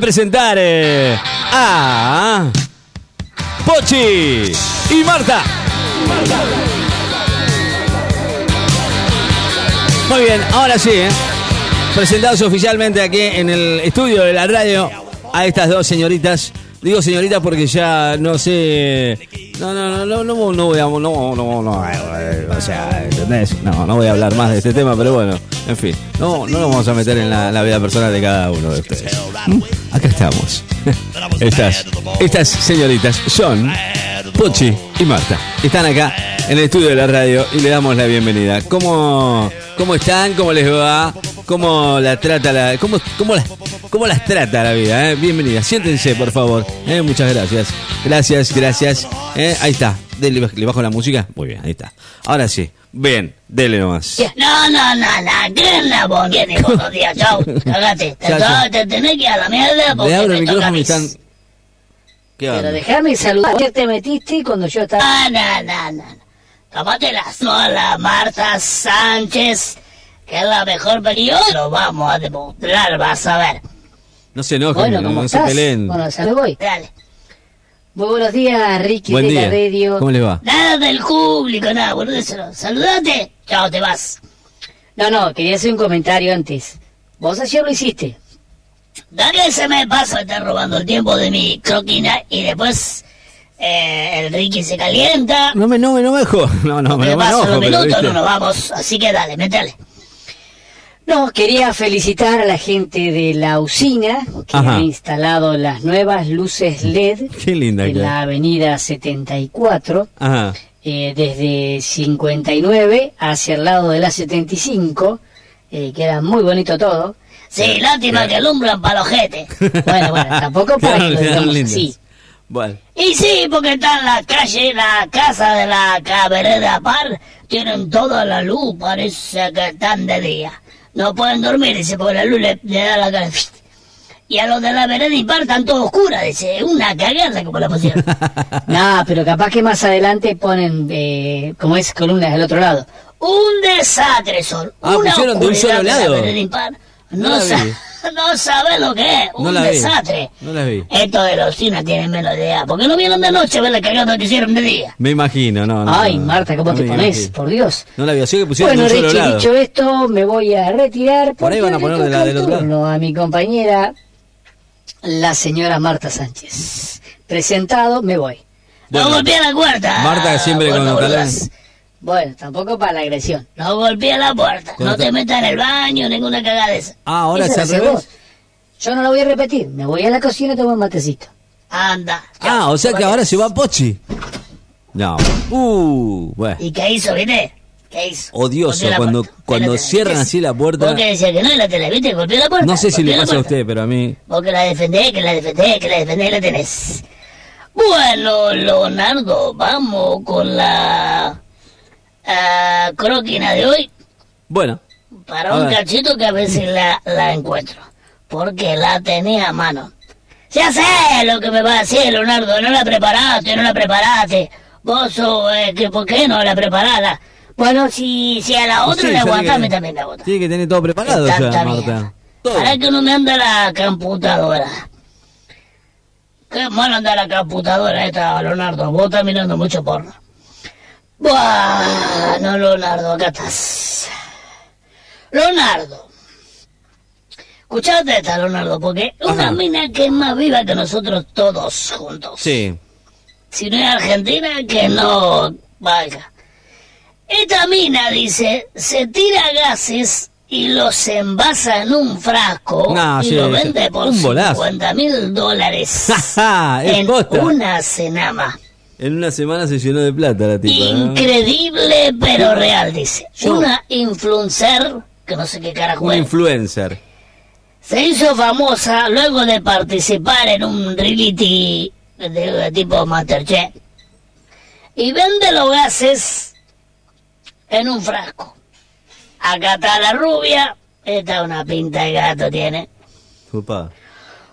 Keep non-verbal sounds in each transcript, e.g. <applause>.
presentar eh, a Pochi y Marta. Muy bien, ahora sí, ¿eh? presentados oficialmente aquí en el estudio de la radio a estas dos señoritas. Digo señoritas porque ya no sé. No, no, no, no, no, no voy a. No, no, no, eh, o sea, ¿entendés? No, no voy a hablar más de este tema, pero bueno, en fin. No, no nos vamos a meter en la, la vida personal de cada uno de ustedes. ¿Mm? Acá estamos. <laughs> Estas, estas señoritas son Pochi y Marta. Están acá en el estudio de la radio y le damos la bienvenida. ¿Cómo, cómo están? ¿Cómo les va? ¿Cómo la trata la, cómo, cómo cómo las trata la vida? eh? Bienvenida. Siéntense, por favor. Eh, Muchas gracias. Gracias, gracias. Eh, Ahí está. Dele, ¿Le bajo la música? Muy bien, ahí está. Ahora sí. Bien, dele nomás. No, no, no, no, ¿qué es la días? Chau, <laughs> cagate. Te, te tenés que ir a la mierda porque Le abro el micrófono y están. ¿Qué Pero déjame saludar. ¿Qué te metiste cuando yo estaba? No, no, no, no. Tómate la sola, Marta Sánchez, que es la mejor periodista. Lo vamos a demostrar, vas a ver. No se enojen, Bueno, no, ¿cómo no se estás? peleen. Bueno, salud voy. Dale. Muy buenos días, Ricky Buen de día. la radio. ¿Cómo les va? Nada del público, nada, boludo. Saludate. Chao, te vas. No, no, quería hacer un comentario antes. Vos ayer lo hiciste. Dale ese me paso, está robando el tiempo de mi croquina y después eh, el Ricky se calienta. No me, no me, no me dejo. No, no, me, no me paso enojo, pero, minutos, no nos vamos. Así que dale, métele. No, quería felicitar a la gente de la usina que Ajá. ha instalado las nuevas luces LED Qué linda en que la avenida 74, Ajá. eh, desde 59 hacia el lado de la 75. Eh, queda muy bonito todo. Sí, lástima que alumbran para los jetes. Bueno, bueno, <laughs> tampoco para que lo digamos así. Bueno. Y sí, porque está en la calle, la casa de la cabereda par, tienen toda la luz, parece que están de día. No pueden dormir, dice, porque la luz le, le da la cara. Y a los de la vereda impar están todos oscuras, dice, una cagada como la pusieron. <laughs> No, pero capaz que más adelante ponen, eh, como es, columnas del otro lado. Un desastre son. Ah, una pusieron de un solo la lado. No No. <laughs> no sabes lo que es, No un la vi. desastre. No las vi. Esto de los cines tienen menos idea. ¿Por qué no vieron de noche a ver la cagada que hicieron de día? Me imagino, no, no. Ay, Marta, ¿cómo no te pones? imagino. Por Dios. No la vi, así que pusieron Bueno, Richie, lado. dicho esto, me voy a retirar. Por ahí van a poner de la el del otro lado. a mi compañera, la señora Marta Sánchez. Presentado, me voy. Bueno. no golpea la puerta. Marta siempre con los. Bueno, tampoco para la agresión. No golpea la puerta. No te metas en el baño, ninguna cagada de esa. Ah, ahora haces revés. Yo no la voy a repetir. Me voy a la cocina y tomo un matecito. Anda. Ah, o sea que ahora se va Pochi. No. Uh, bueno. ¿Y qué hizo, viste? ¿Qué hizo? Odioso, Golpeó la cuando- puerta. cuando Golpeó la cierran tele. así la puerta. Vos que decías que no en la tele, ¿viste? Golpeó la puerta. No sé si le la pasa a puerta. usted, pero a mí. Vos que la defendés, que la defendés, que la defendés, la tenés. Bueno, Leonardo, vamos con la ah, croquina de hoy. Bueno. Para un cachito que a veces la, la encuentro. Porque la tenía a mano. Ya sé lo que me va a decir, Leonardo. No la preparaste, no la preparaste. Vos sos, eh, que ¿por qué no la preparada? Bueno, si, si a la otra Sí, le ya aguanta, tiene a mí que- también me aguanta. Tiene que tener todo preparado ya, Marta. Todo. Para que no me anda la computadora. Qué mal anda la computadora esta, Leonardo. Vos estás mirando mucho porno. Bueno, Leonardo, acá estás. Leonardo. Escuchate esta, Leonardo, porque una mina que es más viva que nosotros todos juntos. Sí. Si no es Argentina, que no valga. Esta mina, dice, se tira gases y los envasa en un frasco No, y sí, lo sí. vende por Un bolazo. 50 mil dólares <laughs> en posta. una cenama. En una semana se llenó de plata la tipa. ¿no? Increíble, pero real, dice. Yo- Una influencer, que no sé qué carajo Un es, influencer. se hizo famosa luego de participar en un reality de, de tipo Masterchef. Y vende los gases en un frasco. Acá está la rubia, esta una pinta de gato tiene. Opa.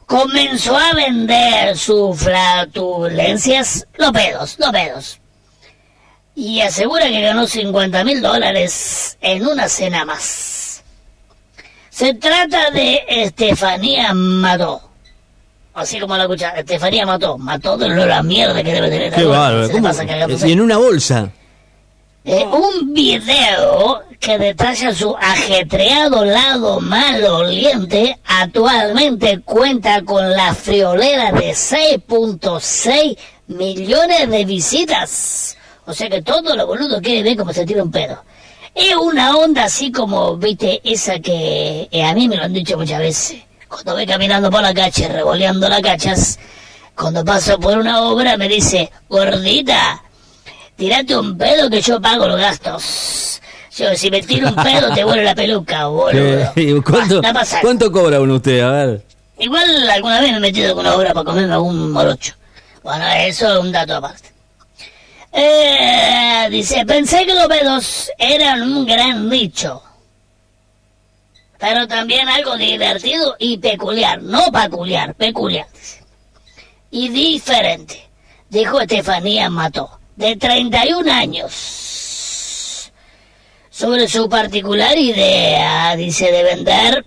Comenzó a vender sus flatulencias, los pedos, los pedos. Y asegura que ganó 50 mil dólares en una cena más. Se trata de Estefanía Madó. así como la escucha, Estefanía mató, mató de la mierda que debe tener. Cagando Y en una bolsa. Eh, un video que detalla su ajetreado lado maloliente actualmente cuenta con la friolera de 6.6 millones de visitas. O sea que todo lo boludo quiere ver cómo se tira un pedo. Es una onda así como, viste, esa que eh, a mí me lo han dicho muchas veces. Cuando voy caminando por la calle, revoleando las cachas, cuando paso por una obra me dice, gordita, tirate un pedo que yo pago los gastos. Yo, si me tiro un pedo te vuelve la peluca, boludo. <laughs> ¿Y ¿Cuánto, Va, va a pasar. ¿Cuánto cobra uno usted? A ver. Igual alguna vez me he metido con una obra para comerme algún morocho. Bueno, eso es un dato aparte. Eh, dice, pensé que los pedos eran un gran nicho. Pero también algo divertido y peculiar. No peculiar, peculiar. Y diferente. Dijo Estefanía Mató, de 31 años. Sobre su particular idea, dice, de vender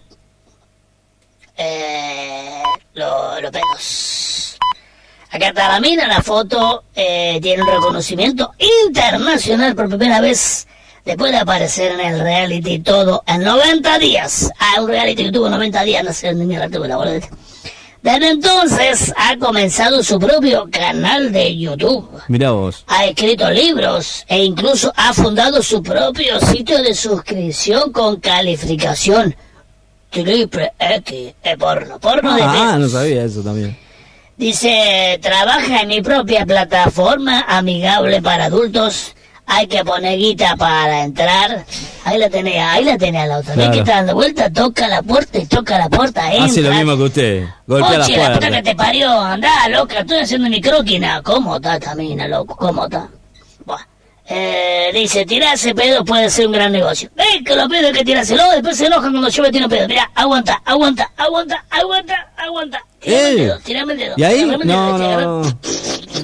eh, lo- los pedos. Acá está la mina, la foto eh, tiene un reconocimiento internacional por primera vez después de aparecer en el reality todo en 90 días. Ah, un reality que tuvo 90 días, no sé ni mierda tuvo la boleta. Desde entonces ha comenzado su propio canal de YouTube. Mirá vos. Ha escrito libros e incluso ha fundado su propio sitio de suscripción con calificación triple X de porno. Porno de Ah, no sabía eso también. Dice, trabaja en mi propia plataforma amigable para adultos. Hay que poner guita para entrar. Ahí la tenés, ahí la tenés a la otra. Claro. que está dando vuelta, toca la puerta y toca la puerta. Entra. Hace lo mismo que usted. Golpea la Oye, la puta que te parió, andá, loca, estoy haciendo mi croquina. ¿Cómo está esta mina, loco? ¿Cómo está? Buah. Eh, dice, tirarse pedo puede ser un gran negocio. Ven que los pedos hay que tirárselo, después se enojan cuando yo me tiro pedo. Mira, aguanta, aguanta, aguanta, aguanta, aguanta. Tirame el Eh, dedo, tirame el dedo. ¿Y ahí? No, no.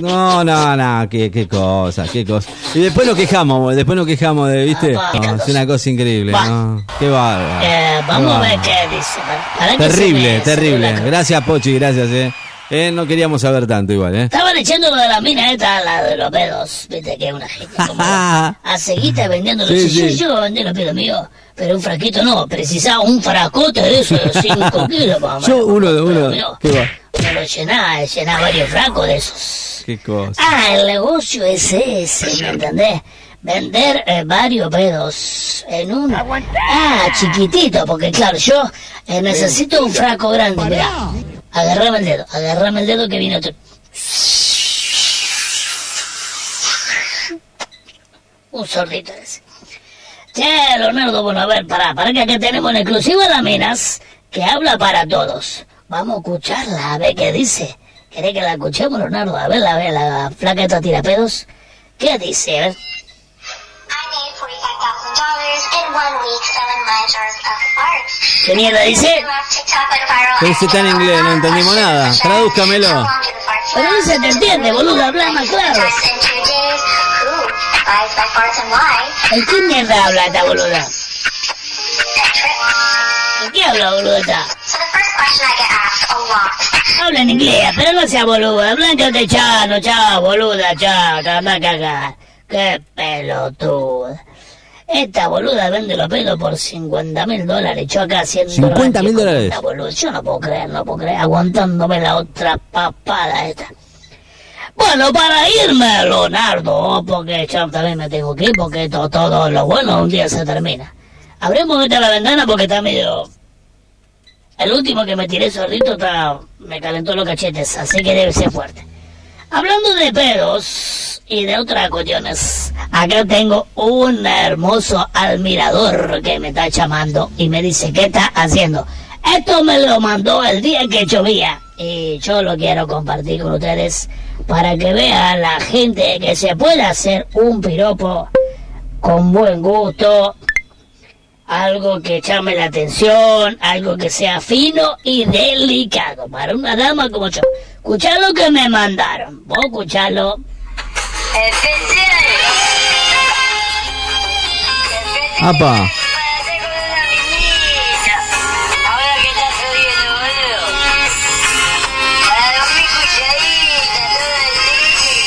No, no, no, qué, qué cosa, qué cosa. Y después nos quejamos, después nos quejamos de, ¿viste? Ah, No, es una cosa increíble. ¿no? Qué bárbaro. Eh, vamos a ver qué dice. Para- Terrible, terrible. Gracias, Pochi, gracias, eh. Eh, no queríamos saber tanto igual, eh. Estaban echando lo de la mina esta, la de los pedos. Viste que es una gente como <laughs> a seguita vendiendo los Sí, sí, sí. Yo vendí los pedos míos, pero un frasquito no. Precisaba un frascote de esos de 5 <laughs> kilos más o Yo uno de Pero uno. mío, Qué va. Me lo llenaba, llenaba varios frascos de esos. Qué cosa. Ah, el negocio es ese, ¿me entendés? Vender eh, varios pedos en un... Ah, chiquitito, porque claro, yo eh, necesito un frasco grande, mirá. Agarrame el dedo, agarrame el dedo que viene otro. Un sordito ese. Che, Leonardo, bueno, a ver, pará, para que acá tenemos en exclusiva las minas que habla para todos. Vamos a escucharla, a ver qué dice. ¿Querés que la escuchemos, Leonardo? A ver, a ver, la flaca esta tirapedos. ¿Qué dice? A ver. I made $45,000 in one week selling my jars of farts. ¿Qué mierda dice? And está en inglés, no entendimos nada. Tradúzcamelo. Pero no se te entiende, boludo, habla más claro. ¿En qué mierda habla esta boluda? ¿En qué habla, boluda esta? So the first question I get asked a lot Habla en inglés, pero no sea boluda. Bláncate, chano, chao, boluda, chao, te anda a cagar. Qué pelotuda. Esta boluda vende los pelos por 50 mil dólares. Yo acá haciendo... 50.000 radio con dólares. esta boluda. Yo no puedo creer, no puedo creer. Aguantándome la otra papada esta. Bueno, para irme, Leonardo, porque yo también me tengo que ir, porque todo, todo lo bueno un día se termina. Abremos esta la ventana porque está medio... El último que me tiré sordito está, me calentó los cachetes, así que debe ser fuerte. Hablando de pedos y de otras cuestiones, acá tengo un hermoso admirador que me está llamando y me dice, ¿qué está haciendo? Esto me lo mandó el día que llovía y yo lo quiero compartir con ustedes para que vean la gente que se puede hacer un piropo con buen gusto, algo que llame la atención, algo que sea fino y delicado para una dama como yo. Escuchá lo que me mandaron. Vos escuchalo. Apa.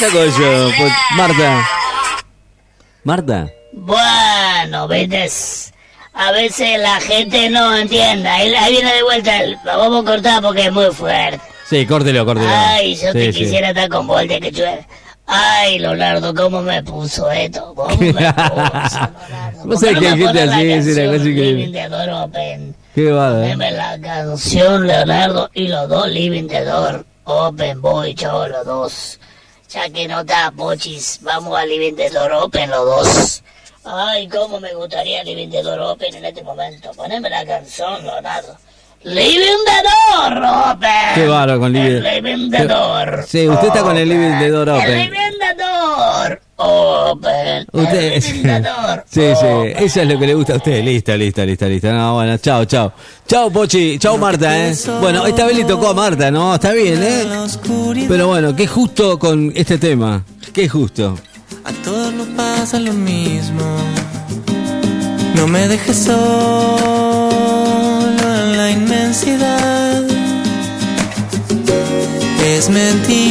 ¿De dónde sacó eso? Pues, Marta. Marta. Bueno, ves, a veces la gente no entiende. Ahí, ahí viene de vuelta. el- Lo vamos a cortar porque es muy fuerte. Sí, córtelo, córtelo. Ay, yo te Sí, quisiera estar con vos que llueve. Ay, Leonardo, ¿cómo me puso esto? ¿Cómo me puso, <laughs> Leonardo? Vos ¿Por sabés qué que hay no gente así, es una cosa the Door Open? Qué va. Deme la canción, Leonardo, y los dos Living the Door Open, voy yo, los dos. Ya que no está, Pochis, vamos a Living the Door Open, los dos. Ay, cómo me gustaría Living the Door Open en este momento. Poneme la canción, Leonardo. Living the Door Open. Qué bárbaro con Living- Living the Door. Sí, usted está con el Living the Door Open. El Living the Door Usted, the Door <laughs> sí, sí, Open. eso es lo que le gusta a usted. Listo, listo, listo, listo. No, bueno, chao, chao. Chao, Pochi, chao, Marta, ¿eh? Bueno, esta vez le tocó a Marta, ¿no? Está bien, ¿eh? Pero bueno, qué justo con este tema. Qué justo. A todos nos pasa lo mismo. No me dejes solo en la inmensidad. Es mentira.